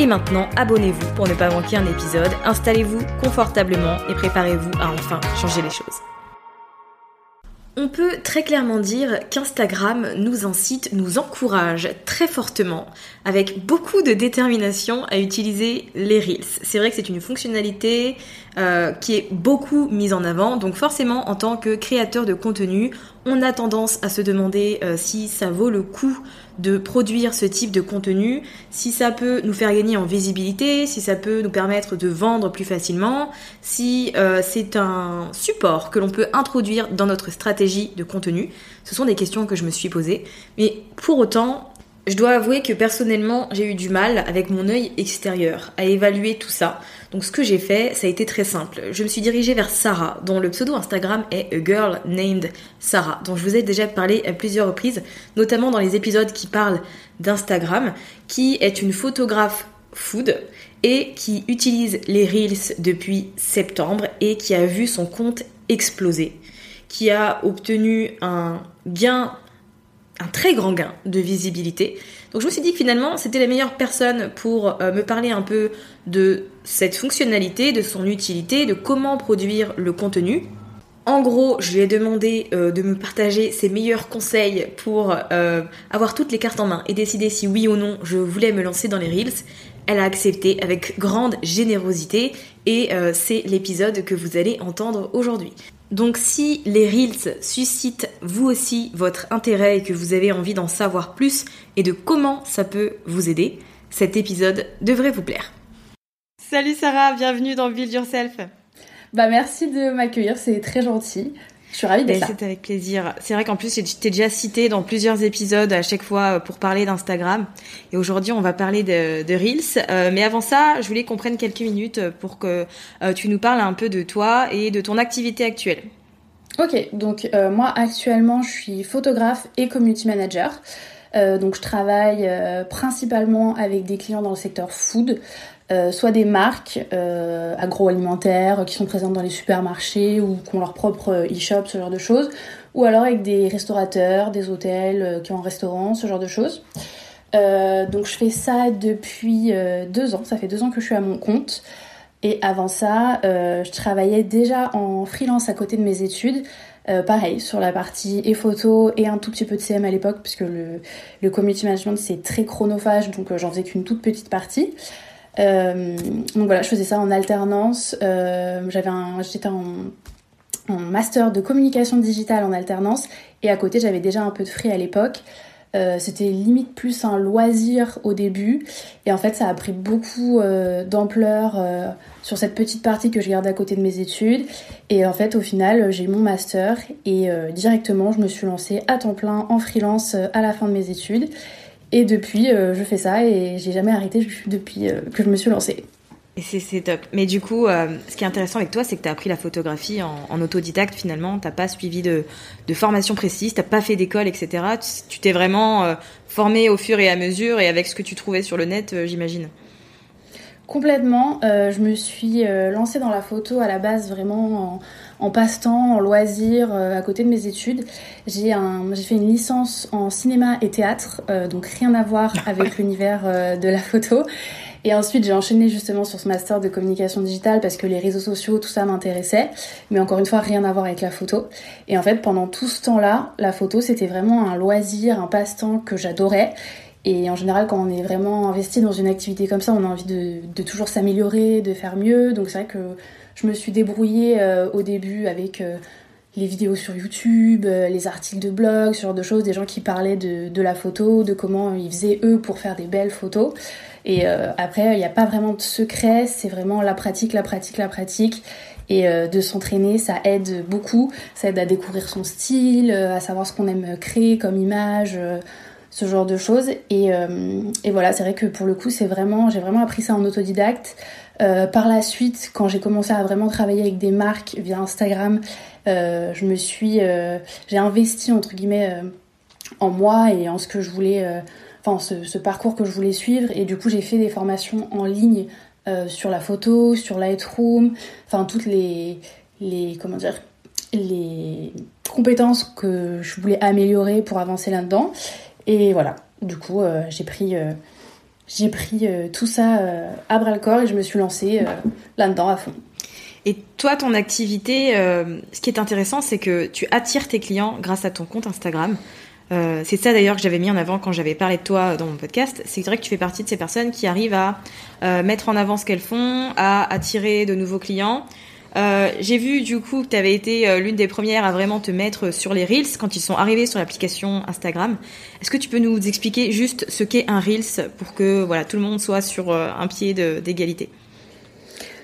Et maintenant, abonnez-vous pour ne pas manquer un épisode, installez-vous confortablement et préparez-vous à enfin changer les choses. On peut très clairement dire qu'Instagram nous incite, nous encourage très fortement, avec beaucoup de détermination, à utiliser les Reels. C'est vrai que c'est une fonctionnalité euh, qui est beaucoup mise en avant, donc forcément en tant que créateur de contenu, on a tendance à se demander euh, si ça vaut le coup de produire ce type de contenu, si ça peut nous faire gagner en visibilité, si ça peut nous permettre de vendre plus facilement, si euh, c'est un support que l'on peut introduire dans notre stratégie de contenu. Ce sont des questions que je me suis posées. Mais pour autant, je dois avouer que personnellement, j'ai eu du mal avec mon œil extérieur à évaluer tout ça. Donc ce que j'ai fait, ça a été très simple. Je me suis dirigée vers Sarah, dont le pseudo Instagram est A Girl Named Sarah, dont je vous ai déjà parlé à plusieurs reprises, notamment dans les épisodes qui parlent d'Instagram, qui est une photographe food et qui utilise les Reels depuis septembre et qui a vu son compte exploser, qui a obtenu un gain un très grand gain de visibilité. Donc je me suis dit que finalement c'était la meilleure personne pour euh, me parler un peu de cette fonctionnalité, de son utilité, de comment produire le contenu. En gros, je lui ai demandé euh, de me partager ses meilleurs conseils pour euh, avoir toutes les cartes en main et décider si oui ou non je voulais me lancer dans les Reels. Elle a accepté avec grande générosité et c'est l'épisode que vous allez entendre aujourd'hui. Donc si les Reels suscitent vous aussi votre intérêt et que vous avez envie d'en savoir plus et de comment ça peut vous aider, cet épisode devrait vous plaire. Salut Sarah, bienvenue dans Build Yourself. Bah merci de m'accueillir, c'est très gentil. Je suis ravie d'être là. C'est avec plaisir. C'est vrai qu'en plus, t'es déjà cité dans plusieurs épisodes à chaque fois euh, pour parler d'Instagram. Et aujourd'hui, on va parler de, de Reels. Euh, mais avant ça, je voulais qu'on prenne quelques minutes pour que euh, tu nous parles un peu de toi et de ton activité actuelle. Ok, donc moi actuellement, je suis photographe et community manager. donc je travaille principalement avec des clients dans le secteur food, euh, soit des marques euh, agroalimentaires qui sont présentes dans les supermarchés ou qui ont leur propre e-shop, ce genre de choses, ou alors avec des restaurateurs, des hôtels euh, qui ont un restaurant, ce genre de choses. donc je fais ça depuis deux ans, ça fait deux ans que je suis à mon compte. Et avant ça, je travaillais déjà en freelance à côté de mes études. pareil, sur la partie et photo et un tout petit peu de CM à l'époque, puisque le, le community management c'est très chronophage, donc j'en faisais qu'une toute petite partie. Euh, donc voilà, je faisais ça en alternance. Euh, j'avais j'étais en, master de communication digitale en alternance. Et à côté j'avais déjà un peu de free à l'époque. c'était limite plus un loisir au début. Et en fait ça a pris beaucoup d'ampleur sur cette petite partie que je garde à côté de mes études. Et en fait au final j'ai eu mon master. Et directement je me suis lancée à temps plein en freelance à la fin de mes études et depuis je fais ça et j'ai jamais arrêté depuis que je me suis lancée. Et c'est top. Mais du coup, euh, ce qui est intéressant avec toi, c'est que tu as appris la photographie en, autodidacte finalement. Tu pas suivi de, formation précise, tu pas fait d'école, etc. Tu t'es vraiment euh, formé au fur et à mesure et avec ce que tu trouvais sur le net, euh, j'imagine. Complètement. je me suis lancée dans la photo à la base vraiment en, passe-temps, en loisir, à côté de mes études. J'ai fait une licence en cinéma et théâtre, donc rien à voir avec l'univers de la photo. Et ensuite, j'ai enchaîné justement sur ce master de communication digitale parce que les réseaux sociaux, tout ça m'intéressait. Mais encore une fois, rien à voir avec la photo. Et en fait, pendant tout ce temps-là, la photo, c'était vraiment un loisir, un passe-temps que j'adorais. Et en général, quand on est vraiment investi dans une activité comme ça, on a envie de, toujours s'améliorer, de faire mieux. Donc c'est vrai que je me suis débrouillée euh, au début avec euh, les vidéos sur YouTube, euh, les articles de blog, ce genre de choses, des gens qui parlaient de, la photo, de comment ils faisaient eux pour faire des belles photos. Et après, il n'y a pas vraiment de secret, c'est vraiment la pratique, la pratique, la pratique. Et de s'entraîner, ça aide beaucoup. Ça aide à découvrir son style, à savoir ce qu'on aime créer comme image, ce genre de choses. Et, et voilà, c'est vrai que pour le coup, c'est vraiment, j'ai vraiment appris ça en autodidacte. Par la suite, quand j'ai commencé à vraiment travailler avec des marques via Instagram, je me suis, j'ai investi entre guillemets en moi et en ce que je voulais enfin ce, parcours que je voulais suivre. Et du coup j'ai fait des formations en ligne euh, sur la photo, sur Lightroom, enfin toutes les, les comment dire les compétences que je voulais améliorer pour avancer là-dedans. Et voilà. Du coup euh, j'ai pris euh, j'ai pris tout ça à bras le corps et je me suis lancée là-dedans à fond. Et toi, ton activité, ce qui est intéressant, c'est que tu attires tes clients grâce à ton compte Instagram. Euh, c'est ça d'ailleurs que j'avais mis en avant quand j'avais parlé de toi dans mon podcast. C'est vrai que tu fais partie de ces personnes qui arrivent à euh, mettre en avant ce qu'elles font, à attirer de nouveaux clients. Euh, j'ai vu du coup que tu avais été l'une des premières à vraiment te mettre sur les Reels quand ils sont arrivés sur l'application Instagram. Est-ce que tu peux nous expliquer juste ce qu'est un Reels pour que voilà tout le monde soit sur un pied d'égalité?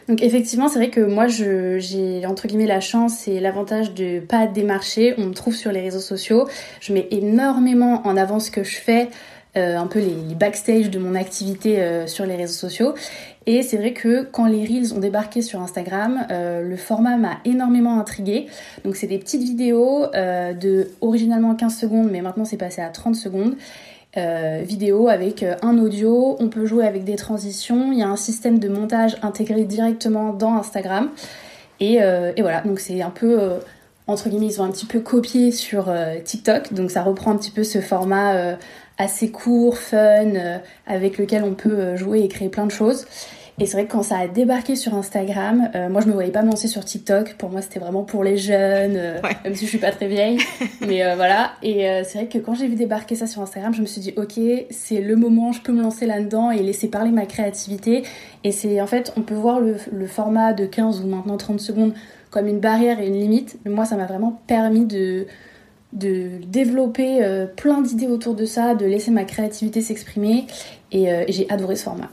Donc effectivement, c'est vrai que moi, j'ai entre guillemets la chance et l'avantage de pas démarcher. On me trouve sur les réseaux sociaux. Je mets énormément en avant ce que je fais, euh, un peu les, backstage de mon activité euh, sur les réseaux sociaux. Et c'est vrai que quand les Reels ont débarqué sur Instagram, euh, le format m'a énormément intriguée. Donc c'est des petites vidéos de originalement 15 secondes, mais maintenant c'est passé à 30 secondes. Euh, vidéo avec euh, un audio, on peut jouer avec des transitions, il y a un système de montage intégré directement dans Instagram. Et, euh, voilà, donc c'est un peu, entre guillemets, ils ont un petit peu copié sur TikTok, donc ça reprend un petit peu ce format assez court, fun, avec lequel on peut jouer et créer plein de choses. Et c'est vrai que quand ça a débarqué sur Instagram, euh, moi je me voyais pas me lancer sur TikTok. Pour moi c'était vraiment pour les jeunes, euh, même si je suis pas très vieille. mais euh, voilà. Et c'est vrai que quand j'ai vu débarquer ça sur Instagram, je me suis dit ok, c'est le moment, je peux me lancer là-dedans et laisser parler ma créativité. Et c'est en fait, on peut voir le, le, format de 15 ou maintenant 30 secondes comme une barrière et une limite. Mais moi ça m'a vraiment permis de de développer plein d'idées autour de ça, de laisser ma créativité s'exprimer et j'ai adoré ce format.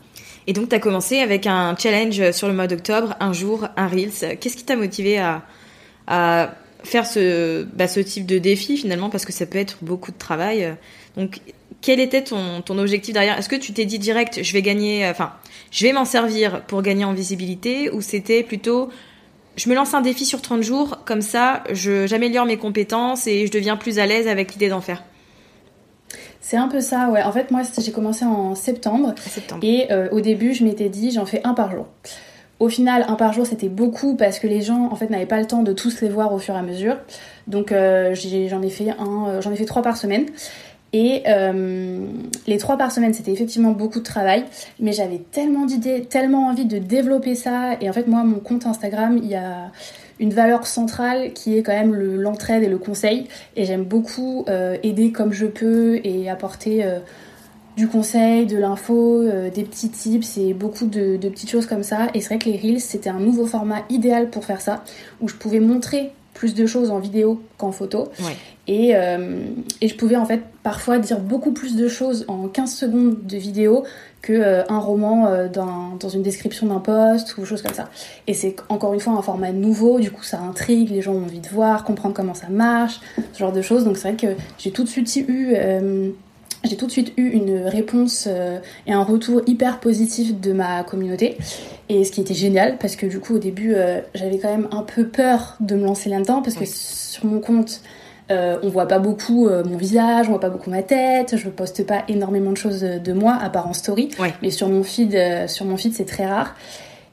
Et donc, tu as commencé avec un challenge sur le mois d'octobre, un jour, un Reels. Qu'est-ce qui t'a motivé à, faire ce, bah, ce type de défi finalement? Parce que ça peut être beaucoup de travail. Donc, quel était ton, ton objectif derrière? Est-ce que tu t'es dit direct, je vais gagner, enfin, je vais m'en servir pour gagner en visibilité? Ou c'était plutôt, je me lance un défi sur 30 jours, comme ça, j'améliore mes compétences et je deviens plus à l'aise avec l'idée d'en faire c'est un peu ça, ouais. En fait, moi, j'ai commencé en septembre. Et euh, au début, je m'étais dit, j'en fais un par jour. Au final, un par jour, c'était beaucoup parce que les gens, en fait, n'avaient pas le temps de tous les voir au fur et à mesure. Donc, euh, j'en ai, fait un, euh, j'en ai fait trois par semaine. Et les trois par semaine, c'était effectivement beaucoup de travail, mais j'avais tellement d'idées, tellement envie de développer ça. Et en fait, moi, mon compte Instagram, il y a, une valeur centrale qui est quand même l'entraide et le conseil. Et j'aime beaucoup euh, aider comme je peux et apporter euh, du conseil, de l'info, euh, des petits tips et beaucoup de, petites choses comme ça. Et c'est vrai que les Reels, c'était un nouveau format idéal pour faire ça, où je pouvais montrer plus de choses en vidéo qu'en photo. Ouais. Et, euh, et je pouvais en fait parfois dire beaucoup plus de choses en 15 secondes de vidéo que euh, un roman euh, dans, dans une description d'un post ou chose comme ça. Et c'est encore une fois un format nouveau, du coup ça intrigue, les gens ont envie de voir, comprendre comment ça marche, ce genre de choses. Donc c'est vrai que j'ai tout de suite eu j'ai tout de suite eu une réponse euh, et un retour hyper positif de ma communauté. Et ce qui était génial, parce que du coup, au début, euh, j'avais quand même un peu peur de me lancer là-dedans, parce que sur mon compte, euh, on voit pas beaucoup euh, mon visage, on voit pas beaucoup ma tête, je poste pas énormément de choses de moi, à part en story. Ouais. Mais sur mon feed, sur mon feed, c'est très rare.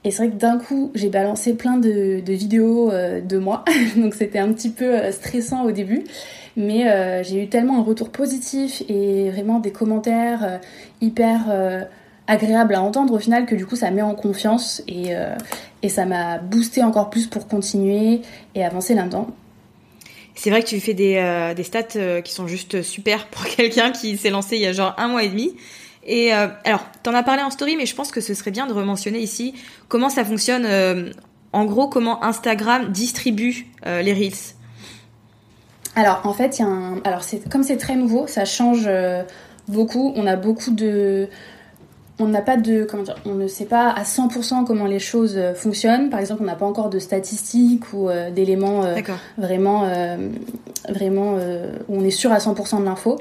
Et c'est vrai que d'un coup, j'ai balancé plein de, vidéos euh, de moi, donc c'était un petit peu euh, stressant au début. Mais euh, j'ai eu tellement un retour positif et vraiment des commentaires hyper agréables à entendre au final que du coup ça met en confiance et, ça m'a boosté encore plus pour continuer et avancer là-dedans. C'est vrai que tu fais des, des stats qui sont juste super pour quelqu'un qui s'est lancé il y a genre un mois et demi. Et euh, alors, t'en as parlé en story, mais je pense que ce serait bien de rementionner ici comment ça fonctionne. euh, en gros, comment Instagram distribue euh, les reels. Alors en fait, il y a un... Alors c'est comme c'est très nouveau, ça change beaucoup. On a beaucoup de... On n'a pas de... Comment dire On ne sait pas à 100% comment les choses fonctionnent. Par exemple, on n'a pas encore de statistiques ou euh, d'éléments euh, vraiment... euh, vraiment où on est sûr à 100% de l'info.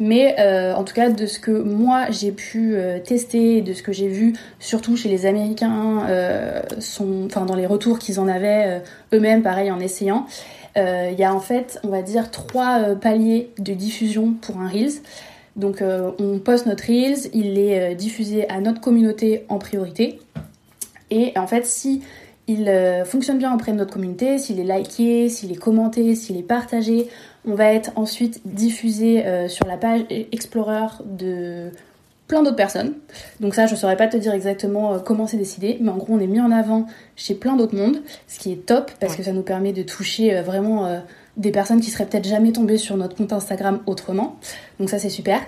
Mais euh, en tout cas, de ce que moi j'ai pu euh, tester, de ce que j'ai vu, surtout chez les Américains, euh, sont, enfin dans les retours qu'ils en avaient eux-mêmes, pareil en essayant, il y a en fait, on va dire, trois paliers de diffusion pour un Reels. Donc on poste notre Reels, il est diffusé à notre communauté en priorité. Et en fait, si il euh, fonctionne bien auprès de notre communauté, s'il est liké, s'il est commenté, s'il est partagé, on va être ensuite diffusé euh, sur la page Explorer de plein d'autres personnes. Donc ça, je saurais pas te dire exactement euh, comment c'est décidé, mais en gros, on est mis en avant chez plein d'autres mondes, ce qui est top parce Ouais. que ça nous permet de toucher vraiment des personnes qui seraient peut-être jamais tombées sur notre compte Instagram autrement. Donc ça, c'est super.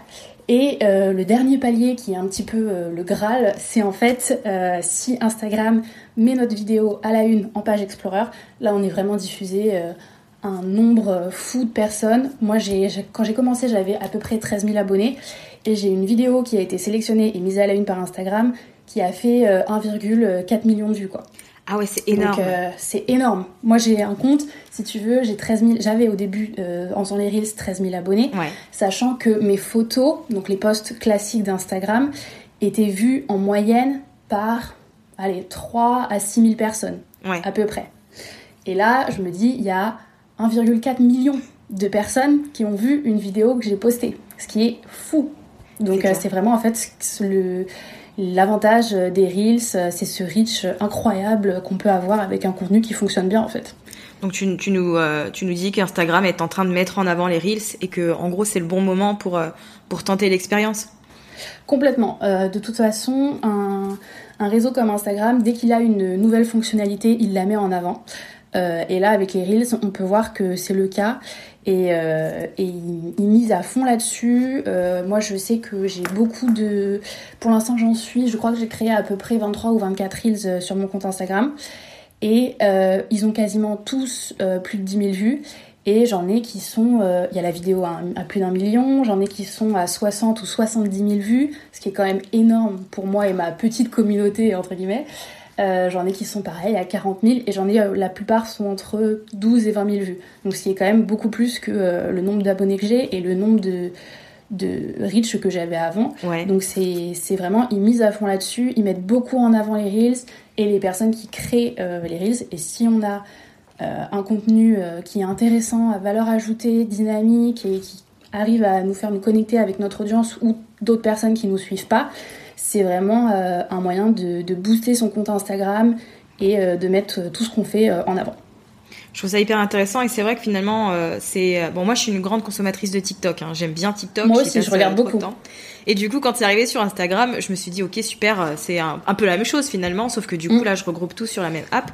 Et euh, le dernier palier qui est un petit peu euh, le Graal, c'est en fait euh, si Instagram met notre vidéo à la une en page Explorer, là on est vraiment diffusé un nombre fou de personnes. Moi, j'ai, quand j'ai commencé, j'avais à peu près 13 000 abonnés et j'ai une vidéo qui a été sélectionnée et mise à la une par Instagram qui a fait euh, 1,4 million de vues quoi. Ah ouais, c'est énorme. Euh, c'est énorme. Moi j'ai un compte, si tu veux, j'ai 13 000, j'avais au début euh, en faisant les reels 13 000 abonnés, Ouais. sachant que mes photos, donc les posts classiques d'Instagram, étaient vues en moyenne par allez, 3 à 6 000 personnes Ouais. à peu près. Et là, je me dis, il y a 1,4 million de personnes qui ont vu une vidéo que j'ai postée, ce qui est fou. Donc C'est euh, vraiment en fait le l'avantage des reels, euh, c'est ce reach incroyable qu'on peut avoir avec un contenu qui fonctionne bien en fait. Donc tu, tu nous euh, tu nous dis qu'Instagram est en train de mettre en avant les reels et que en gros c'est le bon moment pour euh, pour tenter l'expérience. Complètement. Euh, de toute façon, un, un réseau comme Instagram, dès qu'il a une nouvelle fonctionnalité, il la met en avant. Euh, et là, avec les Reels, on peut voir que c'est le cas. Et, euh, et il, il mise à fond là-dessus. Euh, moi, je sais que j'ai beaucoup de... Pour l'instant, j'en suis... Je crois que j'ai créé à peu près 23 ou 24 Reels euh, sur mon compte Instagram. Et euh, ils ont quasiment tous euh, plus de 10 000 vues. Et j'en ai qui sont, euh, il y a la vidéo à, à plus d'un million, j'en ai qui sont à 60 ou 70 000 vues, ce qui est quand même énorme pour moi et ma petite communauté, entre guillemets. Euh, j'en ai qui sont pareils à 40 000 et j'en ai, euh, la plupart sont entre 12 et 20 000 vues. Donc ce qui est quand même beaucoup plus que euh, le nombre d'abonnés que j'ai et le nombre de, de reach que j'avais avant. Ouais. Donc c'est vraiment, ils misent à fond là-dessus, ils mettent beaucoup en avant les Reels et les personnes qui créent les Reels. Et si on a un contenu qui est intéressant, à valeur ajoutée, dynamique et qui arrive à nous faire nous connecter avec notre audience ou d'autres personnes qui nous suivent pas, c'est vraiment euh, un moyen de, de booster son compte Instagram et euh, de mettre euh, tout ce qu'on fait en avant. Je trouve ça hyper intéressant et c'est vrai que finalement euh, c'est bon moi je suis une grande consommatrice de TikTok hein. j'aime bien TikTok Moi aussi, je regarde beaucoup. temps. et du coup quand c'est arrivé sur Instagram je me suis dit ok super c'est un, un peu la même chose finalement sauf que du coup Mm. là je regroupe tout sur la même app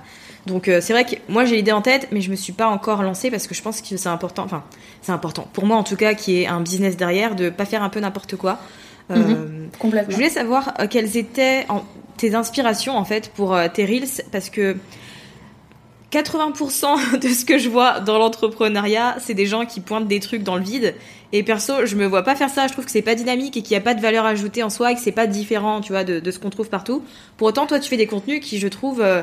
donc euh, c'est vrai que moi j'ai l'idée en tête mais je me suis pas encore lancée parce que je pense que c'est important enfin c'est important pour moi en tout cas qui est un business derrière de pas faire un peu n'importe quoi Euh, Mhm. Complètement. je voulais savoir euh, quelles étaient en- tes inspirations en fait pour euh, tes reels parce que 80% de ce que je vois dans l'entrepreneuriat, c'est des gens qui pointent des trucs dans le vide. Et perso, je me vois pas faire ça. Je trouve que c'est pas dynamique et qu'il n'y a pas de valeur ajoutée en soi et que c'est pas différent, tu vois, de, ce qu'on trouve partout. Pour autant, toi, tu fais des contenus qui, je trouve, euh,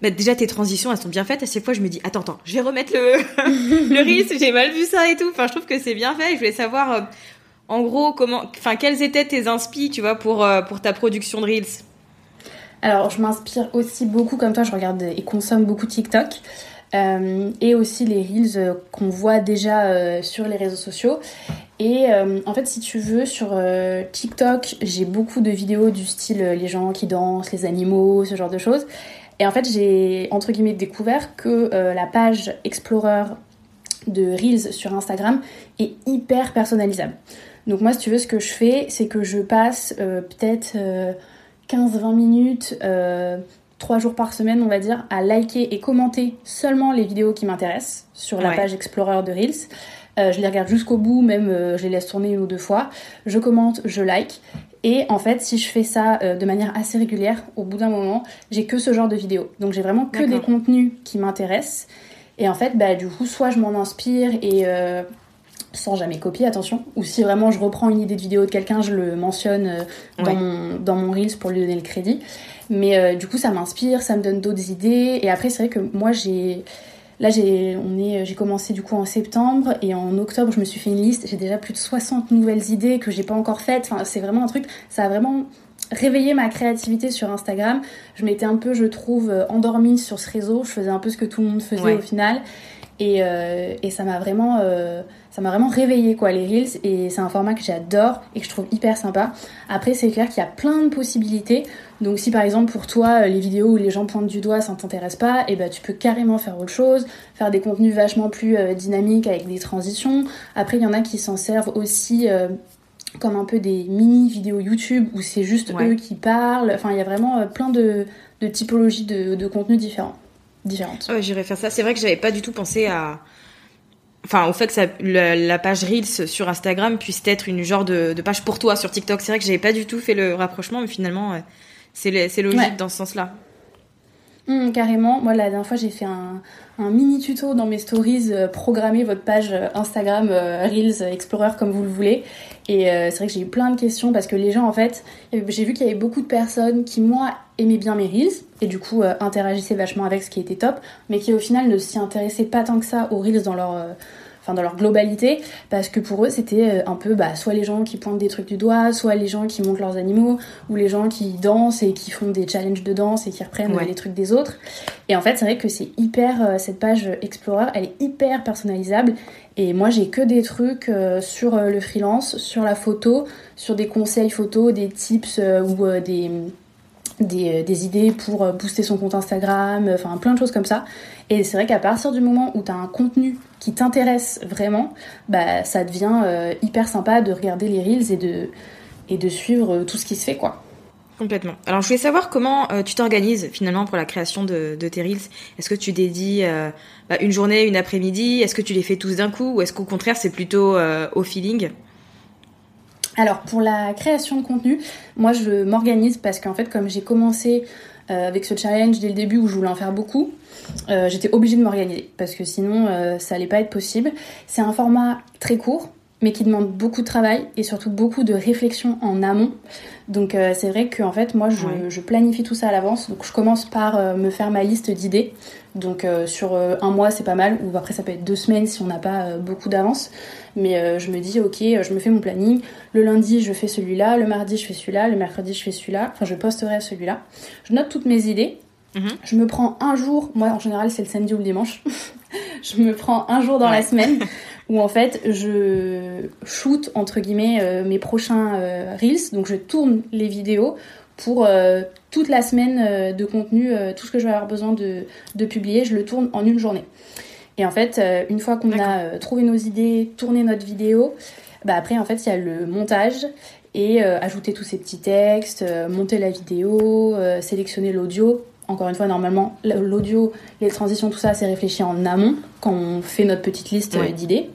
bah, déjà tes transitions, elles sont bien faites. À chaque fois, je me dis, attends, attends, je vais remettre le le risque. J'ai mal vu ça et tout. Enfin, je trouve que c'est bien fait. Je voulais savoir, euh, en gros, comment, enfin, quels étaient tes inspi, tu vois, pour euh, ta production de reels? Alors, je m'inspire aussi beaucoup, comme toi, je regarde et consomme beaucoup TikTok. Euh, et aussi les reels euh, qu'on voit déjà sur les réseaux sociaux. Et en fait, si tu veux, sur TikTok, j'ai beaucoup de vidéos du style les gens qui dansent, les animaux, ce genre de choses. Et en fait, j'ai entre guillemets découvert que la page Explorer de Reels sur Instagram est hyper personnalisable. Donc moi, si tu veux, ce que je fais, c'est que je passe peut-être 15-20 minutes, euh, 3 jours par semaine, on va dire, à liker et commenter seulement les vidéos qui m'intéressent sur la page Explorer de Reels. Euh, je les regarde jusqu'au bout, même euh, je les laisse tourner une ou deux fois. Je commente, je like. Et en fait, si je fais ça euh, de manière assez régulière, au bout d'un moment, j'ai que ce genre de vidéos. Donc j'ai vraiment que des contenus qui m'intéressent. Et en fait, bah, du coup, soit je m'en inspire et sans jamais copier, attention. Ou si vraiment je reprends une idée de vidéo de quelqu'un, je le mentionne euh, dans, mon, dans mon Reels pour lui donner le crédit. Mais euh, du coup, ça m'inspire, ça me donne d'autres idées. Et après, c'est vrai que moi, j'ai. Là, j'ai, est, j'ai commencé du coup en septembre et en octobre, je me suis fait une liste. J'ai déjà plus de 60 nouvelles idées que j'ai pas encore faites. Enfin, c'est vraiment un truc. Ça a vraiment réveillé ma créativité sur Instagram. Je m'étais un peu, je trouve, euh, endormie sur ce réseau. Je faisais un peu ce que tout le monde faisait au final. Et, euh, et ça m'a vraiment, euh, ça m'a vraiment réveillé quoi les reels. Et c'est un format que j'adore et que je trouve hyper sympa. Après c'est clair qu'il y a plein de possibilités. Donc si par exemple pour toi les vidéos où les gens pointent du doigt ça ne t'intéresse pas, et eh ben tu peux carrément faire autre chose, faire des contenus vachement plus euh, dynamiques avec des transitions. Après il y en a qui s'en servent aussi comme un peu des mini vidéos YouTube où c'est juste eux qui parlent. Enfin il y a vraiment plein de, de typologies de, de contenus différents différentes. Ouais, j'irais faire ça. C'est vrai que j'avais pas du tout pensé à. Enfin, au fait que ça, la, page Reels sur Instagram puisse être une genre de, page pour toi sur TikTok. C'est vrai que j'avais pas du tout fait le rapprochement, mais finalement, c'est logique dans ce sens-là. Hum, carrément. Moi, la dernière fois, j'ai fait un, un, mini tuto dans mes stories, euh, programmer votre page euh, Instagram euh, Reels Explorer comme vous le voulez. Et c'est vrai que j'ai eu plein de questions parce que les gens, en fait, j'ai vu qu'il y avait beaucoup de personnes qui, moi, aimaient bien mes Reels et du coup interagissaient vachement avec ce qui était top, mais qui au final ne s'y intéressaient pas tant que ça aux Reels dans leur enfin dans leur globalité, parce que pour eux c'était euh, un peu bah, soit les gens qui pointent des trucs du doigt, soit les gens qui montent leurs animaux, ou les gens qui dansent et qui font des challenges de danse et qui reprennent les trucs des autres. Et en fait c'est vrai que c'est hyper, euh, cette page Explorer, elle est hyper personnalisable. Et moi j'ai que des trucs euh, sur le freelance, sur la photo, sur des conseils photo, des tips ou des des, des, idées pour booster son compte Instagram, enfin plein de choses comme ça. Et c'est vrai qu'à partir du moment où tu as un contenu qui t'intéresse vraiment, bah, ça devient euh, hyper sympa de regarder les reels et de, et de suivre euh, tout ce qui se fait, quoi. Complètement. Alors, je voulais savoir comment euh, tu t'organises finalement pour la création de, de tes reels. Est-ce que tu dédies bah, une journée, une après-midi? Est-ce que tu les fais tous d'un coup? Ou est-ce qu'au contraire, c'est plutôt au feeling? Alors pour la création de contenu, moi je m'organise parce qu'en fait comme j'ai commencé avec ce challenge dès le début où je voulais en faire beaucoup, euh, j'étais obligée de m'organiser parce que sinon euh, ça allait pas être possible. C'est un format très court mais qui demande beaucoup de travail et surtout beaucoup de réflexion en amont. Donc euh, c'est vrai que en fait moi je, planifie tout ça à l'avance. Donc je commence par me faire ma liste d'idées. Donc sur un mois c'est pas mal ou après ça peut être deux semaines si on n'a pas beaucoup d'avance. Mais je me dis ok je me fais mon planning. Le lundi je fais celui-là, le mardi je fais celui-là, le mercredi je fais celui-là. Enfin je posterai celui-là. Je note toutes mes idées Mhm. Je me prends un jour, moi en général c'est le samedi ou le dimanche, je me prends un jour dans la semaine où en fait je shoot entre guillemets euh, mes prochains euh, reels, donc je tourne les vidéos pour euh, toute la semaine de contenu, tout ce que je vais avoir besoin de, de, publier, je le tourne en une journée. Et en fait, une fois qu'on a trouvé nos idées, tourné notre vidéo, bah après en fait il y a le montage et ajouter tous ces petits textes, monter la vidéo, sélectionner l'audio encore une fois, normalement, l'audio, les transitions, tout ça, c'est réfléchi en amont quand on fait notre petite liste d'idées.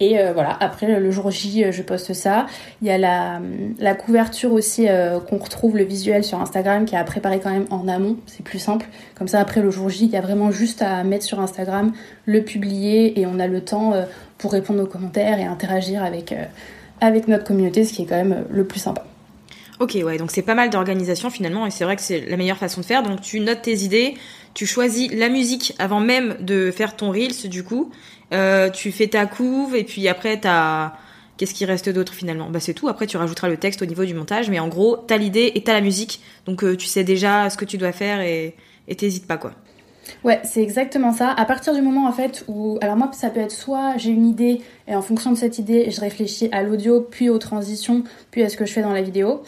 Et euh, voilà, après le jour J, euh, je poste ça. Il y a la, la couverture aussi euh, qu'on retrouve le visuel sur Instagram qui a préparé quand même en amont, c'est plus simple. Comme ça, après le jour J, il y a vraiment juste à mettre sur Instagram, le publier et on a le temps pour répondre aux commentaires et interagir avec, avec notre communauté, ce qui est quand même le plus sympa. Ok, ouais, donc c'est pas mal d'organisation finalement et c'est vrai que c'est la meilleure façon de faire. Donc tu notes tes idées, tu choisis la musique avant même de faire ton Reels du coup euh, tu fais ta couve et puis après t'as qu'est-ce qui reste d'autre finalement? Bah c'est tout. Après tu rajouteras le texte au niveau du montage, mais en gros t'as l'idée et t'as la musique, donc euh, tu sais déjà ce que tu dois faire et t'hésites pas quoi. Ouais, c'est exactement ça. À partir du moment en fait où, alors moi ça peut être soit j'ai une idée et en fonction de cette idée je réfléchis à l'audio, puis aux transitions, puis à ce que je fais dans la vidéo,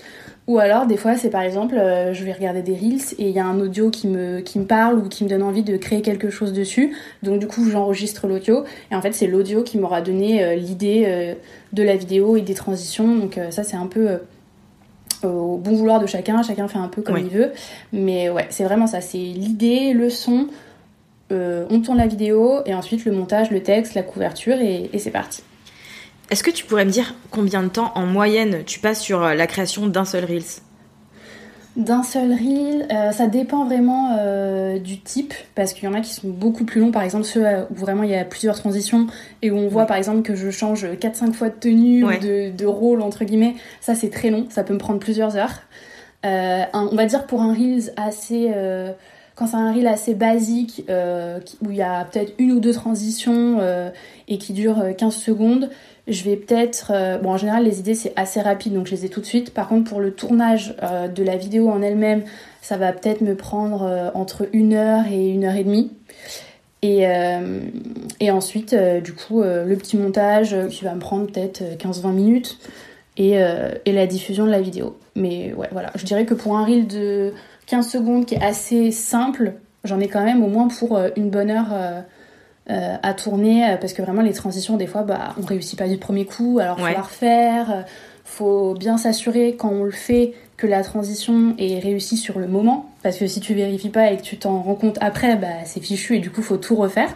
ou alors, des fois, c'est par exemple, euh, je vais regarder des reels et il y a un audio qui me, qui me parle ou qui me donne envie de créer quelque chose dessus. Donc, du coup, j'enregistre l'audio. Et en fait, c'est l'audio qui m'aura donné euh, l'idée euh, de la vidéo et des transitions. Donc, ça, c'est un peu au bon vouloir de chacun. Chacun fait un peu comme il veut. Mais ouais, c'est vraiment ça. C'est l'idée, le son. on tourne la vidéo et ensuite le montage, le texte, la couverture et c'est parti. Est-ce que tu pourrais me dire combien de temps en moyenne tu passes sur euh, la création d'un seul Reels? D'un seul reel, euh, ça dépend vraiment euh, du type, parce qu'il y en a qui sont beaucoup plus longs, par exemple ceux où vraiment il y a plusieurs transitions et où on voit par exemple que je change 4-5 fois de tenue ou de, rôle, entre guillemets, ça c'est très long, ça peut me prendre plusieurs heures. on va dire pour un Reels assez... quand c'est un reel assez basique, où il y a peut-être une ou deux transitions et qui dure 15 secondes, je vais peut-être... Euh, bon, en général, les idées, c'est assez rapide, donc je les ai tout de suite. Par contre, pour le tournage euh, de la vidéo en elle-même, ça va peut-être me prendre euh, entre une heure et une heure et demie. Et, ensuite, du coup, le petit montage qui va me prendre peut-être 15-20 minutes. Et, et, la diffusion de la vidéo. Mais ouais, voilà. Je dirais que pour un reel de 15 secondes qui est assez simple, j'en ai quand même au moins pour une bonne heure euh, à tourner euh, parce que vraiment les transitions des fois bah on réussit pas du premier coup alors faut la refaire euh, faut bien s'assurer quand on le fait que la transition est réussie sur le moment parce que si tu vérifies pas et que tu t'en rends compte après bah c'est fichu et du coup faut tout refaire.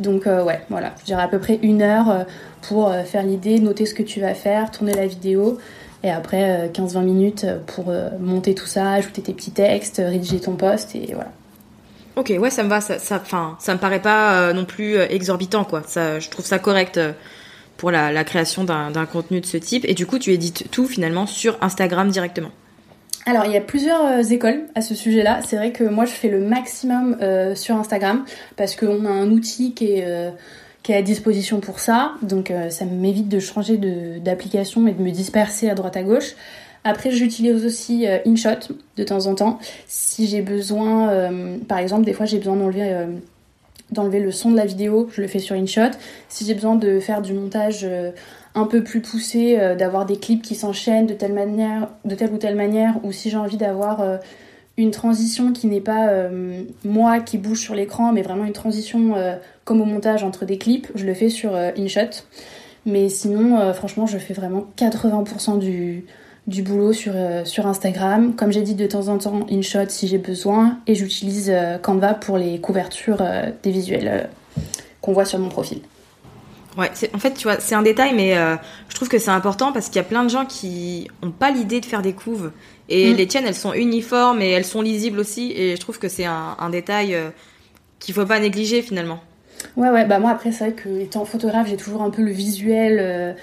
Donc ouais voilà. Je dirais à peu près une heure pour faire l'idée noter ce que tu vas faire tourner la vidéo et après 15-20 minutes pour monter tout ça ajouter tes petits textes rédiger ton post et voilà Ok, ouais, ça me va. Ça, ça, ça me paraît pas euh, non plus euh, exorbitant, quoi. Je trouve ça correct euh, pour la, création d'un contenu de ce type. Et du coup, tu édites tout finalement sur Instagram directement. Alors, il y a plusieurs écoles à ce sujet-là. C'est vrai que moi, je fais le maximum sur Instagram parce qu'on a un outil qui est, qui est à disposition pour ça. Donc, ça m'évite de changer d'application et de me disperser à droite à gauche. Après, j'utilise aussi euh, InShot de temps en temps. Si j'ai besoin, euh, par exemple, des fois j'ai besoin d'enlever euh, d'enlever le son de la vidéo, je le fais sur InShot. Si j'ai besoin de faire du montage un peu plus poussé, d'avoir des clips qui s'enchaînent de telle manière, de telle ou telle manière, ou si j'ai envie d'avoir une transition qui n'est pas moi qui bouge sur l'écran, mais vraiment une transition comme au montage entre des clips, je le fais sur InShot. Mais sinon, franchement, je fais vraiment 80% du, du boulot sur, euh, sur Instagram. Comme j'ai dit, de temps en temps, InShot si j'ai besoin. Et j'utilise euh, Canva pour les couvertures euh, des visuels qu'on voit sur mon profil. Ouais, en fait, tu vois, c'est un détail, mais je trouve que c'est important parce qu'il y a plein de gens qui n'ont pas l'idée de faire des couves. Et mm. les tiennes, elles sont uniformes et elles sont lisibles aussi. Et je trouve que c'est un, un, détail qu'il faut pas négliger finalement. Ouais, ouais, bah moi après, c'est vrai que étant photographe, j'ai toujours un peu le visuel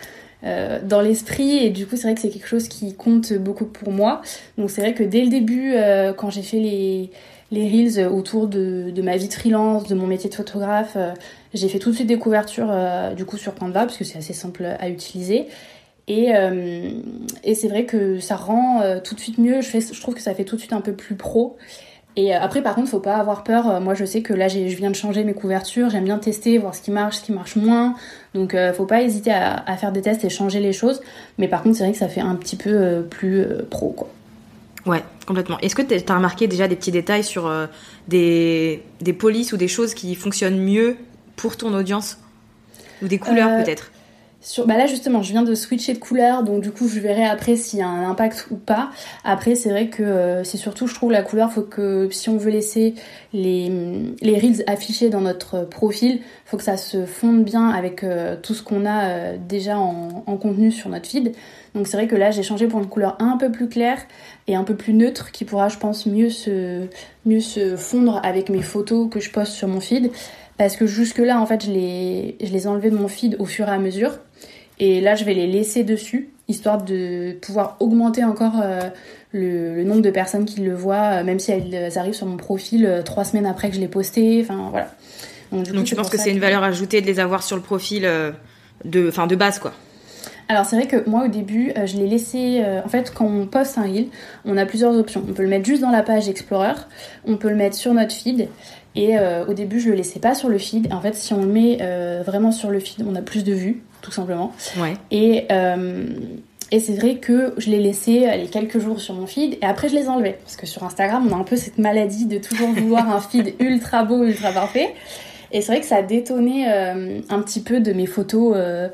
euh, dans l'esprit. Et du coup c'est vrai que c'est quelque chose qui compte beaucoup pour moi. Donc c'est vrai que dès le début euh, quand j'ai fait les, les reels autour de, de, ma vie de freelance de mon métier de photographe euh, j'ai fait tout de suite des couvertures du coup sur Canva parce que c'est assez simple à utiliser. Et, et c'est vrai que ça rend tout de suite mieux. Je, fais, je trouve que ça fait tout de suite un peu plus pro et euh, après, par contre, faut pas avoir peur. Euh, moi, je sais que là, je viens de changer mes couvertures. J'aime bien tester, voir ce qui marche, ce qui marche moins. Donc, euh, faut pas hésiter à, faire des tests et changer les choses. Mais par contre, c'est vrai que ça fait un petit peu plus pro, quoi. Ouais, complètement. Est-ce que tu as remarqué déjà des petits détails sur des, des polices ou des choses qui fonctionnent mieux pour ton audience? Ou des couleurs, peut-être? Bah là justement, je viens de switcher de couleur, donc du coup je verrai après s'il y a un impact ou pas. Après c'est vrai que euh, c'est surtout, je trouve, la couleur, faut que si on veut laisser les, les affichés dans notre profil, faut que ça se fonde bien avec euh, tout ce qu'on a euh, déjà en, en, contenu sur notre feed. Donc c'est vrai que là j'ai changé pour une couleur un peu plus claire et un peu plus neutre qui pourra, je pense, mieux se, fondre avec mes photos que je poste sur mon feed. Parce que jusque là, en fait, je les, je les ai enlevés de mon feed au fur et à mesure. Et là, je vais les laisser dessus, histoire de pouvoir augmenter encore euh, le, nombre de personnes qui le voient, euh, même si elles, arrivent sur mon profil euh, trois semaines après que je l'ai posté. Enfin, voilà. Donc, tu penses que c'est une valeur ajoutée de les avoir sur le profil de, fin, de base, quoi? Alors c'est vrai que moi au début, je l'ai laissé. en fait, quand on poste un reel, on a plusieurs options. On peut le mettre juste dans la page Explorer, on peut le mettre sur notre feed, et au début, je le laissais pas sur le feed. En fait, si on le met vraiment sur le feed, on a plus de vues tout simplement. Ouais. Et, euh, et c'est vrai que je l'ai laissé aller quelques jours sur mon feed et après je les enlevais. Parce que sur Instagram, on a un peu cette maladie de toujours vouloir un feed ultra beau, ultra parfait. Et c'est vrai que ça a détonné euh, un petit peu de mes photos euh,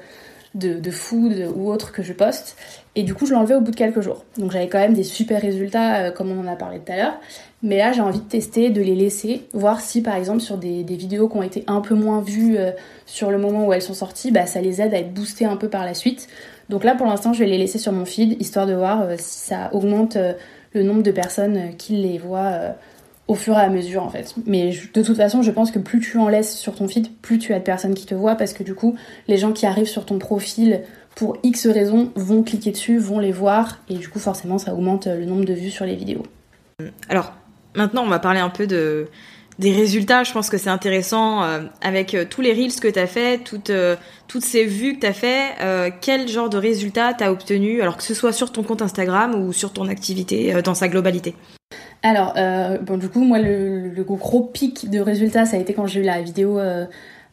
de, de, food ou autres que je poste. Et du coup, je l'enlevais au bout de quelques jours. Donc j'avais quand même des super résultats, comme on en a parlé tout à l'heure. Mais là, j'ai envie de tester, de les laisser, voir si par exemple sur des, vidéos qui ont été un peu moins vues euh, sur le moment où elles sont sorties, bah, ça les aide à être boostées un peu par la suite. Donc là, pour l'instant, je vais les laisser sur mon feed, histoire de voir euh, si ça augmente euh, le nombre de personnes qui les voient au fur et à mesure en fait. Mais de toute façon, je pense que plus tu en laisses sur ton feed, plus tu as de personnes qui te voient, parce que du coup, les gens qui arrivent sur ton profil pour X raisons vont cliquer dessus, vont les voir, et du coup, forcément, ça augmente le nombre de vues sur les vidéos. Alors, Maintenant, on va parler un peu de des résultats. Je pense que c'est intéressant euh, avec euh, tous les reels que tu as fait, toutes euh, toutes ces vues que tu as fait, quel genre de résultats tu as obtenu alors que ce soit sur ton compte Instagram ou sur ton activité dans sa globalité? Alors, bon, du coup, moi, le, le, gros pic de résultats, ça a été quand j'ai eu la vidéo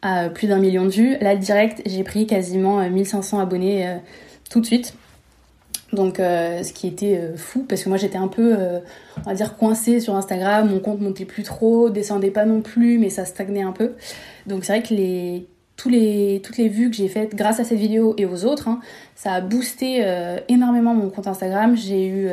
à plus d'un million de vues. Là, direct, j'ai pris quasiment 1500 abonnés tout de suite. Donc, euh, ce qui était euh, fou, parce que moi j'étais un peu, euh, on va dire, coincée sur Instagram. Mon compte montait plus trop, descendait pas non plus, mais ça stagnait un peu. Donc, c'est vrai que les, tous les, toutes les vues que j'ai faites grâce à cette vidéo et aux autres, hein, ça a boosté énormément mon compte Instagram. J'ai eu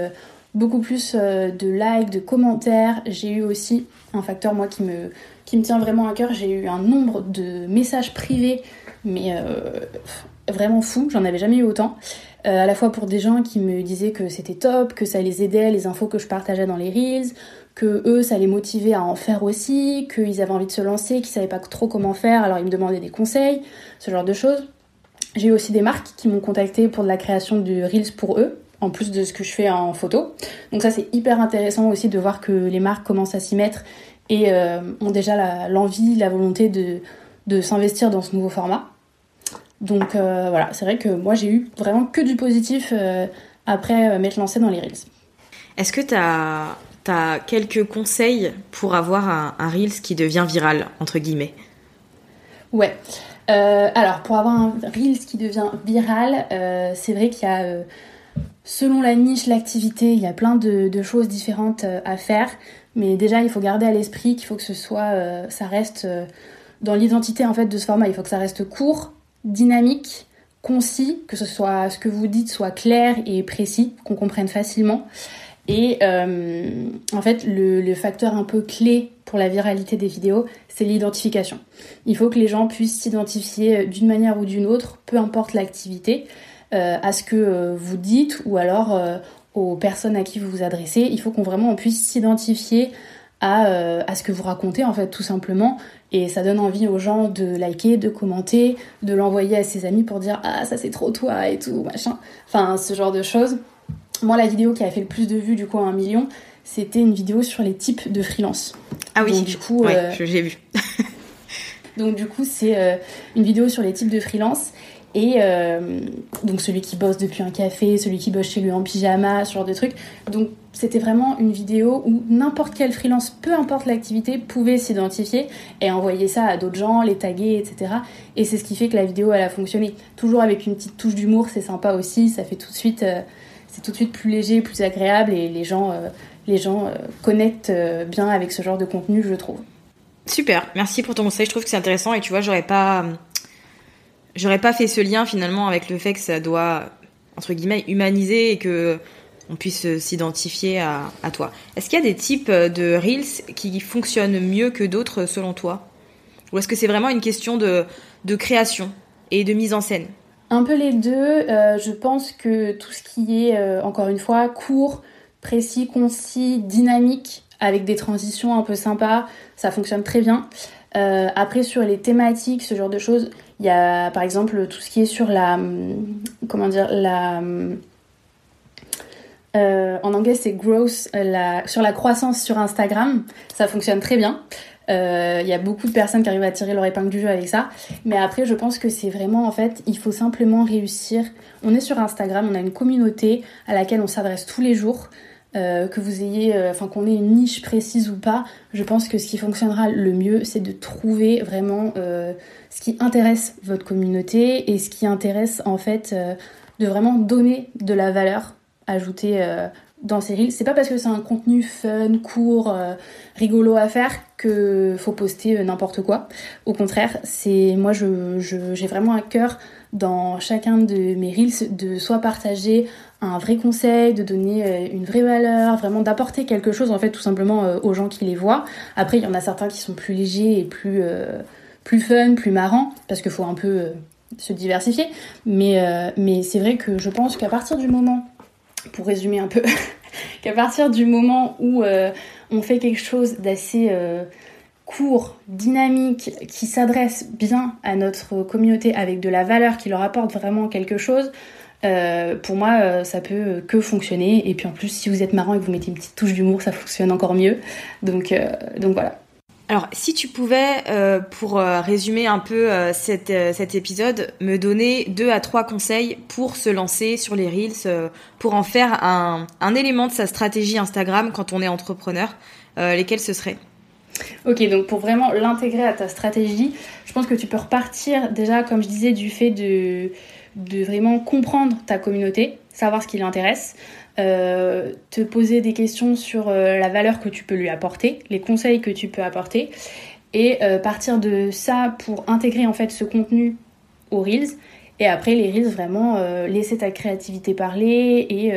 beaucoup plus de likes, de commentaires. J'ai eu aussi un facteur, moi, qui me, qui me tient vraiment à cœur. J'ai eu un nombre de messages privés, mais vraiment fou. J'en avais jamais eu autant. Euh, à la fois pour des gens qui me disaient que c'était top, que ça les aidait, les infos que je partageais dans les reels, que eux ça les motivait à en faire aussi, qu'ils avaient envie de se lancer, qu'ils savaient pas trop comment faire, alors ils me demandaient des conseils, ce genre de choses. J'ai eu aussi des marques qui m'ont contacté pour de la création de reels pour eux, en plus de ce que je fais en photo. Donc ça c'est hyper intéressant aussi de voir que les marques commencent à s'y mettre et euh, ont déjà l'envie, la, volonté de, de s'investir dans ce nouveau format. Donc euh, voilà, c'est vrai que moi j'ai eu vraiment que du positif euh, après euh, m'être lancée dans les Reels. Est-ce que tu as, as, quelques conseils pour avoir un, un, Reels qui devient viral, entre guillemets? Ouais. alors pour avoir un Reels qui devient viral, c'est vrai qu'il y a, selon la niche, l'activité, il y a plein de, de choses différentes à faire. Mais déjà, il faut garder à l'esprit qu'il faut que ce soit, ça reste dans l'identité en fait de ce format. Il faut que ça reste court, dynamique, concis, que ce soit ce que vous dites soit clair et précis, qu'on comprenne facilement. Et euh, en fait, le, facteur un peu clé pour la viralité des vidéos, c'est l'identification. Il faut que les gens puissent s'identifier d'une manière ou d'une autre, peu importe l'activité, euh, à ce que euh, vous dites ou alors aux personnes à qui vous vous adressez. Il faut qu'on vraiment puisse s'identifier à, à, ce que vous racontez en fait tout simplement et ça donne envie aux gens de liker, de commenter, de l'envoyer à ses amis pour dire ah ça c'est trop toi et tout machin. Enfin ce genre de choses. Moi la vidéo qui a fait le plus de vues du coup à un million, c'était une vidéo sur les types de freelance. Ah oui, du coup euh, j'ai vu. donc du coup c'est euh, une vidéo sur les types de freelance et euh, donc celui qui bosse depuis un café, celui qui bosse chez lui en pyjama, ce genre de trucs. Donc c'était vraiment une vidéo où n'importe quel freelance, peu importe l'activité, pouvait s'identifier et envoyer ça à d'autres gens, les taguer, etc. Et c'est ce qui fait que la vidéo a fonctionné. Toujours avec une petite touche d'humour, c'est sympa aussi, ça fait tout de suite, euh, c'est tout de suite plus léger, plus agréable et les gens, euh, les gens connectent bien avec ce genre de contenu, je trouve. Super, merci pour ton conseil, je trouve que c'est intéressant et tu vois, j'aurais pas j'aurais pas fait ce lien finalement avec le fait que ça doit entre guillemets humaniser et que on puisse s'identifier à, toi. Est-ce qu'il y a des types de reels qui fonctionnent mieux que d'autres selon toi? Ou est-ce que c'est vraiment une question de, création et de mise en scène? Un peu les deux. Euh, je pense que tout ce qui est, euh, encore une fois, court, précis, concis, dynamique, avec des transitions un peu sympas, ça fonctionne très bien. Euh, après, sur les thématiques, ce genre de choses, il y a par exemple tout ce qui est sur la. Hum, comment dire La. Euh, en anglais, c'est growth, la, sur la croissance sur Instagram. Ça fonctionne très bien. Il euh, y a beaucoup de personnes qui arrivent à tirer leur épingle du jeu avec ça. Mais après, je pense que c'est vraiment, en fait, il faut simplement réussir. On est sur Instagram, on a une communauté à laquelle on s'adresse tous les jours. Euh, que vous ayez, euh, enfin qu'on ait une niche précise ou pas, je pense que ce qui fonctionnera le mieux, c'est de trouver vraiment euh, ce qui intéresse votre communauté et ce qui intéresse en fait de vraiment donner de la valeur ajoutée dans ces reels. C'est pas parce que c'est un contenu fun, court, rigolo à faire que faut poster n'importe quoi. Au contraire, c'est moi j'ai vraiment à cœur dans chacun de mes reels de soit partager un vrai conseil, de donner euh, une vraie valeur, vraiment d'apporter quelque chose en fait tout simplement euh, aux gens qui les voient. Après il y en a certains qui sont plus légers et plus euh, plus fun, plus marrants parce qu'il faut un peu se diversifier. Mais c'est vrai que je pense qu'à partir du moment, pour résumer un peu, qu'à partir du moment où on fait quelque chose d'assez court, dynamique, qui s'adresse bien à notre communauté avec de la valeur, qui leur apporte vraiment quelque chose, euh, pour moi, euh, ça peut que fonctionner. Et puis en plus, si vous êtes marrant et que vous mettez une petite touche d'humour, ça fonctionne encore mieux. Donc, euh, donc voilà. Alors, si tu pouvais, pour résumer un peu cet, cet épisode, me donner deux à trois conseils pour se lancer sur les Reels, pour en faire un, élément de sa stratégie Instagram quand on est entrepreneur, lesquels ce seraient? Ok, donc pour vraiment l'intégrer à ta stratégie, je pense que tu peux repartir déjà, comme je disais, du fait de vraiment comprendre ta communauté, savoir ce qui l'intéresse, euh, te poser des questions sur euh, la valeur que tu peux lui apporter, les conseils que tu peux apporter, et euh, partir de ça pour intégrer en fait ce contenu aux Reels. Et après les Reels, vraiment laisser ta créativité parler et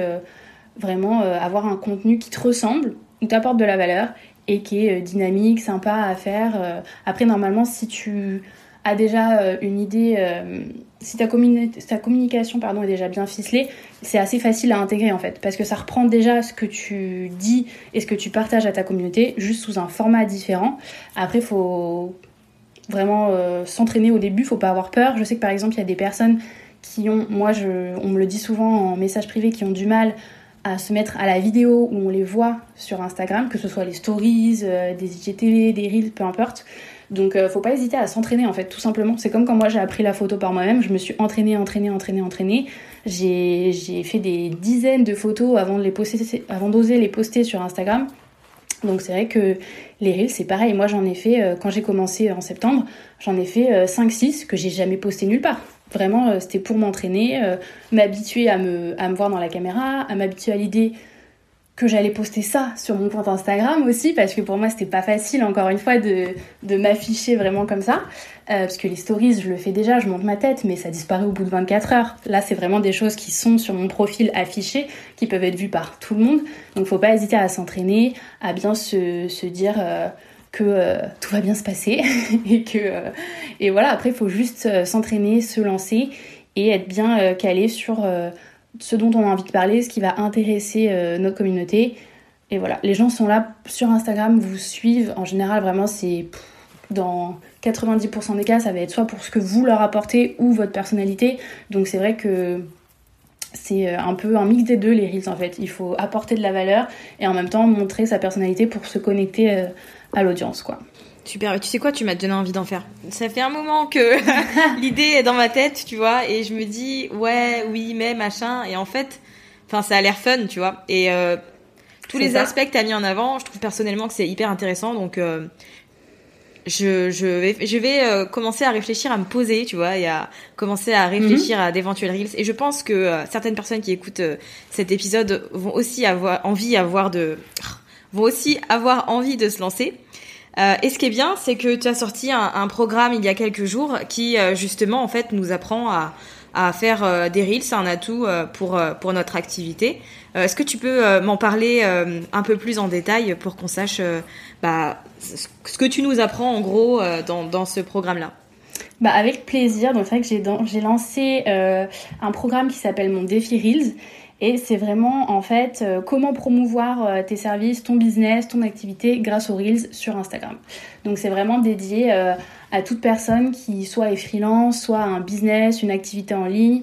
vraiment avoir un contenu qui te ressemble, ou t'apporte de la valeur et qui est dynamique, sympa à faire. Après, normalement, si tu as déjà une idée si ta, ta, communication pardon, est déjà bien ficelée, c'est assez facile à intégrer en fait, parce que ça reprend déjà ce que tu dis et ce que tu partages à ta communauté, juste sous un format différent. Après, il faut vraiment euh, s'entraîner au début, faut pas avoir peur. Je sais que par exemple, il y a des personnes qui ont, moi je, on me le dit souvent en message privé, qui ont du mal à se mettre à la vidéo où on les voit sur Instagram, que ce soit les stories, euh, des IGTV, des reels, peu importe. Donc euh, faut pas hésiter à s'entraîner en fait, tout simplement. C'est comme quand moi j'ai appris la photo par moi-même, je me suis entraînée, entraînée, entraînée, entraînée. J'ai fait des dizaines de photos avant d'oser les poster sur Instagram. Donc c'est vrai que les reels c'est pareil. Moi j'en ai fait euh, quand j'ai commencé en septembre, j'en ai fait 5-6 euh, que j'ai jamais posté nulle part. Vraiment c'était pour m'entraîner, m'habituer à me, à me voir dans la caméra, à m'habituer à l'idée que j'allais poster ça sur mon compte Instagram aussi parce que pour moi c'était pas facile encore une fois de, de m'afficher vraiment comme ça. Euh, parce que les stories je le fais déjà je monte ma tête mais ça disparaît au bout de 24 heures. Là c'est vraiment des choses qui sont sur mon profil affichées qui peuvent être vues par tout le monde. Donc faut pas hésiter à s'entraîner à bien se, se dire euh, que euh, tout va bien se passer et que et voilà après faut juste s'entraîner se lancer et être bien calé sur ce dont on a envie de parler, ce qui va intéresser euh, notre communauté. Et voilà, les gens sont là sur Instagram, vous suivent. En général, vraiment, c'est dans 90% des cas, ça va être soit pour ce que vous leur apportez ou votre personnalité. Donc c'est vrai que c'est euh, un peu un mix des deux les reels en fait. Il faut apporter de la valeur et en même temps montrer sa personnalité pour se connecter euh, à l'audience quoi. Super, tu sais quoi, tu m'as donné envie d'en faire. Ça fait un moment que l'idée est dans ma tête, tu vois, et je me dis ouais, oui, mais machin, et en fait, enfin, ça a l'air fun, tu vois, et euh, tous les aspects que t'as mis en avant, je trouve personnellement que c'est hyper intéressant, donc euh, je, je vais, je vais euh, commencer à réfléchir, à me poser, tu vois, et à commencer à réfléchir mhm. à d'éventuels reels. Et je pense que certaines personnes qui écoutent cet épisode vont aussi avoir envie, avoir de, vont aussi avoir envie de se lancer. Euh, et ce qui est bien, c'est que tu as sorti un, programme il y a quelques jours qui euh, justement en fait nous apprend à, à faire euh, des reels, c'est un atout pour pour notre activité. Est-ce que tu peux m'en parler un peu plus en détail pour qu'on sache bah, ce que tu nous apprends en gros dans, dans ce programme-là? Bah avec plaisir. Donc c'est vrai que j'ai lancé un programme qui s'appelle mon défi Reels et c'est vraiment en fait euh, comment promouvoir euh, tes services, ton business, ton activité grâce aux Reels sur Instagram. Donc c'est vraiment dédié euh, à toute personne qui soit est freelance, soit un business, une activité en ligne.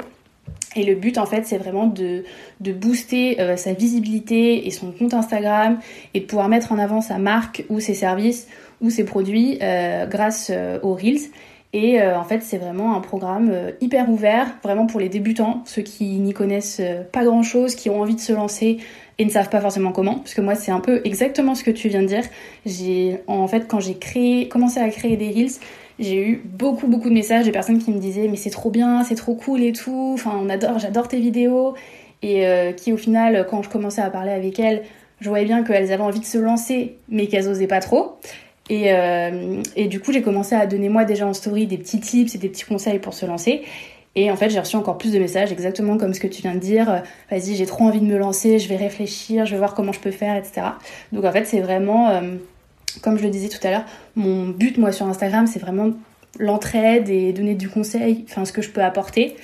Et le but en fait c'est vraiment de, de booster sa visibilité et son compte Instagram et de pouvoir mettre en avant sa marque ou ses services ou ses produits grâce aux Reels. Et euh, en fait, c'est vraiment un programme euh, hyper ouvert, vraiment pour les débutants, ceux qui n'y connaissent euh, pas grand-chose, qui ont envie de se lancer et ne savent pas forcément comment. Parce que moi, c'est un peu exactement ce que tu viens de dire. J'ai, en fait, quand j'ai créé, commencé à créer des reels, j'ai eu beaucoup beaucoup de messages de personnes qui me disaient mais c'est trop bien, c'est trop cool et tout. Enfin, on adore, j'adore tes vidéos. Et qui au final, quand je commençais à parler avec elles, je voyais bien qu'elles avaient envie de se lancer, mais qu'elles osaient pas trop. Et, euh, et du coup, j'ai commencé à donner moi déjà en story des petits tips et des petits conseils pour se lancer. Et en fait, j'ai reçu encore plus de messages, exactement comme ce que tu viens de dire. Euh, vas-y, j'ai trop envie de me lancer, je vais réfléchir, je vais voir comment je peux faire, etc. Donc en fait, c'est vraiment, euh, comme je le disais tout à l'heure, mon but moi sur Instagram, c'est vraiment l'entraide et donner du conseil, enfin ce que je peux apporter.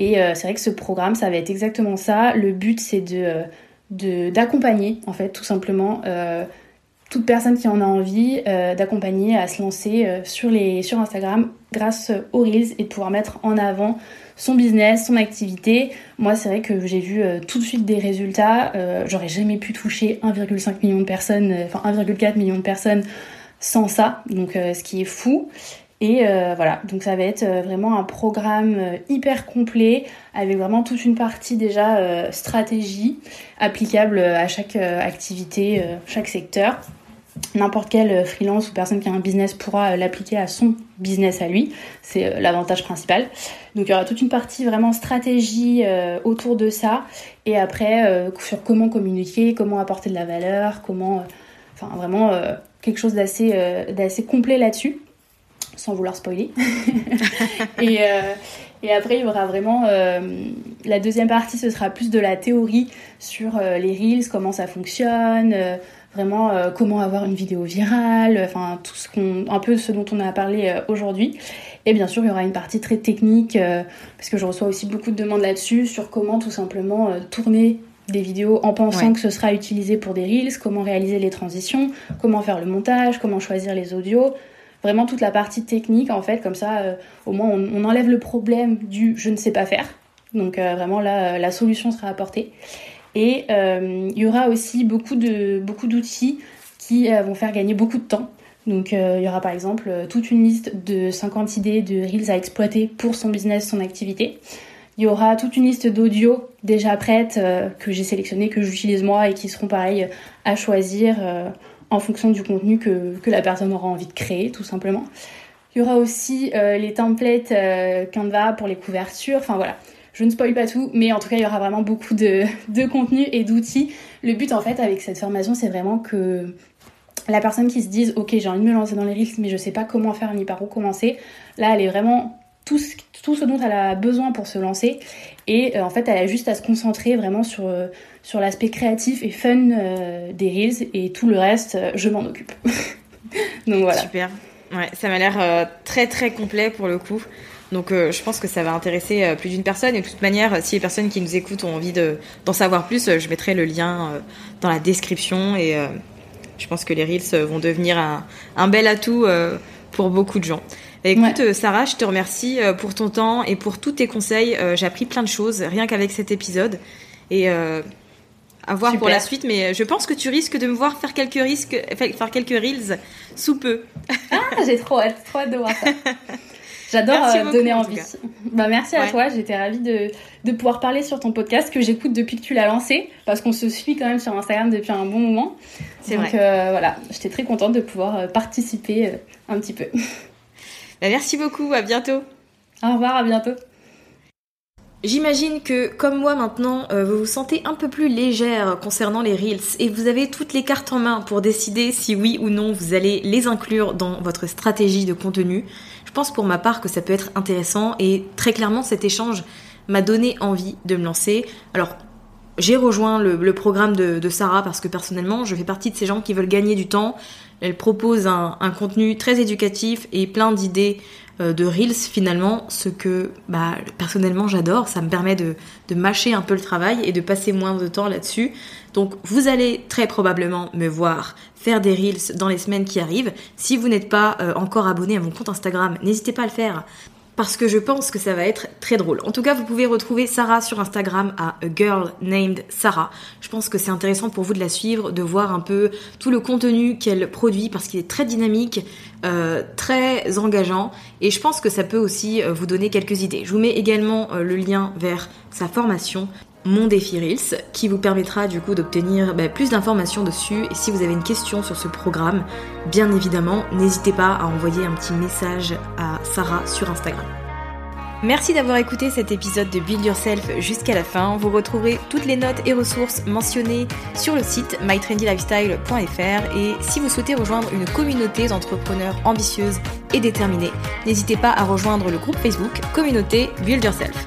Et c'est vrai que ce programme, ça va être exactement ça. Le but, c'est de d'accompagner en fait tout simplement toute personne qui en a envie euh, d'accompagner à se lancer euh, sur, les, sur Instagram grâce aux Reels et de pouvoir mettre en avant son business, son activité. Moi, c'est vrai que j'ai vu euh, tout de suite des résultats. J'aurais jamais pu toucher 1,5 million de personnes, enfin 1,4 million de personnes sans ça, donc ce qui est fou. Et voilà, donc ça va être vraiment un programme hyper complet avec vraiment toute une partie déjà stratégie applicable à chaque activité, chaque secteur n'importe quel euh, freelance ou personne qui a un business pourra euh, l'appliquer à son business à lui. C'est euh, l'avantage principal. Donc il y aura toute une partie vraiment stratégie autour de ça. Et après, sur comment communiquer, comment apporter de la valeur, comment... enfin vraiment quelque chose d'assez complet là-dessus, sans vouloir spoiler. et, et après, il y aura vraiment... la deuxième partie, ce sera plus de la théorie sur les Reels, comment ça fonctionne vraiment euh, comment avoir une vidéo virale, enfin tout ce qu'on, un peu ce dont on a parlé euh, aujourd'hui. Et bien sûr, il y aura une partie très technique euh, parce que je reçois aussi beaucoup de demandes là-dessus sur comment tout simplement tourner des vidéos en pensant que ce sera utilisé pour des reels, comment réaliser les transitions, comment faire le montage, comment choisir les audios. Vraiment toute la partie technique en fait, comme ça au moins on, on, enlève le problème du je ne sais pas faire. Donc vraiment là la solution sera apportée. Et euh, il y aura aussi beaucoup de beaucoup d'outils qui euh, vont faire gagner beaucoup de temps. Donc euh, il y aura par exemple toute une liste de 50 idées de reels à exploiter pour son business, son activité. Il y aura toute une liste d'audio déjà prêtes que j'ai sélectionnées, que j'utilise moi et qui seront pareil à choisir en fonction du contenu que, que, la personne aura envie de créer tout simplement. Il y aura aussi les templates Canva pour les couvertures. Enfin voilà, je ne spoil pas tout, mais en tout cas, il y aura vraiment beaucoup de, contenu et d'outils. Le but, en fait, avec cette formation, c'est vraiment que la personne qui se dise, ok, j'ai envie de me lancer dans les risques, mais je sais pas comment faire ni par où commencer. Là, elle est vraiment tout ce, tout ce dont elle a besoin pour se lancer. Et euh, en fait, elle a juste à se concentrer vraiment sur, euh, sur l'aspect créatif et fun euh, des Reels. Et tout le reste, je m'en occupe. Donc voilà. Super. Ouais, ça m'a l'air très très complet pour le coup. Donc euh, je pense que ça va intéresser euh, plus d'une personne. Et de toute manière, si les personnes qui nous écoutent ont envie d'en savoir plus, euh, je mettrai le lien dans la description. Et je pense que les Reels vont devenir un, un bel atout pour beaucoup de gens. écoute, Sarah, je te remercie pour ton temps et pour tous tes conseils. J'ai appris plein de choses rien qu'avec cet épisode. Et à voir pour la suite, mais je pense que tu risques de me voir faire quelques risques, faire quelques reels sous peu. Ah, j'ai trop hâte, trop hâte de voir ça. J'adore euh, donner envie. Bah, merci à toi, j'étais ravie de, de, pouvoir parler sur ton podcast que j'écoute depuis que tu l'as lancé, parce qu'on se suit quand même sur Instagram depuis un bon moment. C'est vrai. Donc euh, voilà, j'étais très contente de pouvoir euh, participer un petit peu. Bah, merci beaucoup, à bientôt. Au revoir, à bientôt. J'imagine que, comme moi maintenant, euh, vous vous sentez un peu plus légère concernant les Reels et vous avez toutes les cartes en main pour décider si oui ou non vous allez les inclure dans votre stratégie de contenu. Pense pour ma part que ça peut être intéressant et très clairement cet échange m'a donné envie de me lancer. Alors, j'ai rejoint le, programme de, Sarah parce que personnellement, je fais partie de ces gens qui veulent gagner du temps. Elle propose un, contenu très éducatif et plein d'idées de Reels finalement, ce que bah, personnellement j'adore, ça me permet de, de mâcher un peu le travail et de passer moins de temps là-dessus. Donc vous allez très probablement me voir faire des Reels dans les semaines qui arrivent. Si vous n'êtes pas euh, encore abonné à mon compte Instagram, n'hésitez pas à le faire parce que je pense que ça va être très drôle. En tout cas, vous pouvez retrouver Sarah sur Instagram à A Girl Named Sarah. Je pense que c'est intéressant pour vous de la suivre, de voir un peu tout le contenu qu'elle produit parce qu'il est très dynamique, euh, très engageant et je pense que ça peut aussi euh, vous donner quelques idées. Je vous mets également euh, le lien vers sa formation mon défi Reels qui vous permettra du coup d'obtenir bah, plus d'informations dessus et si vous avez une question sur ce programme, bien évidemment, n'hésitez pas à envoyer un petit message à Sarah sur Instagram. Merci d'avoir écouté cet épisode de Build Yourself jusqu'à la fin. Vous retrouverez toutes les notes et ressources mentionnées sur le site mytrendylifestyle.fr et si vous souhaitez rejoindre une communauté d'entrepreneurs ambitieuses et déterminées, n'hésitez pas à rejoindre le groupe Facebook Communauté Build Yourself.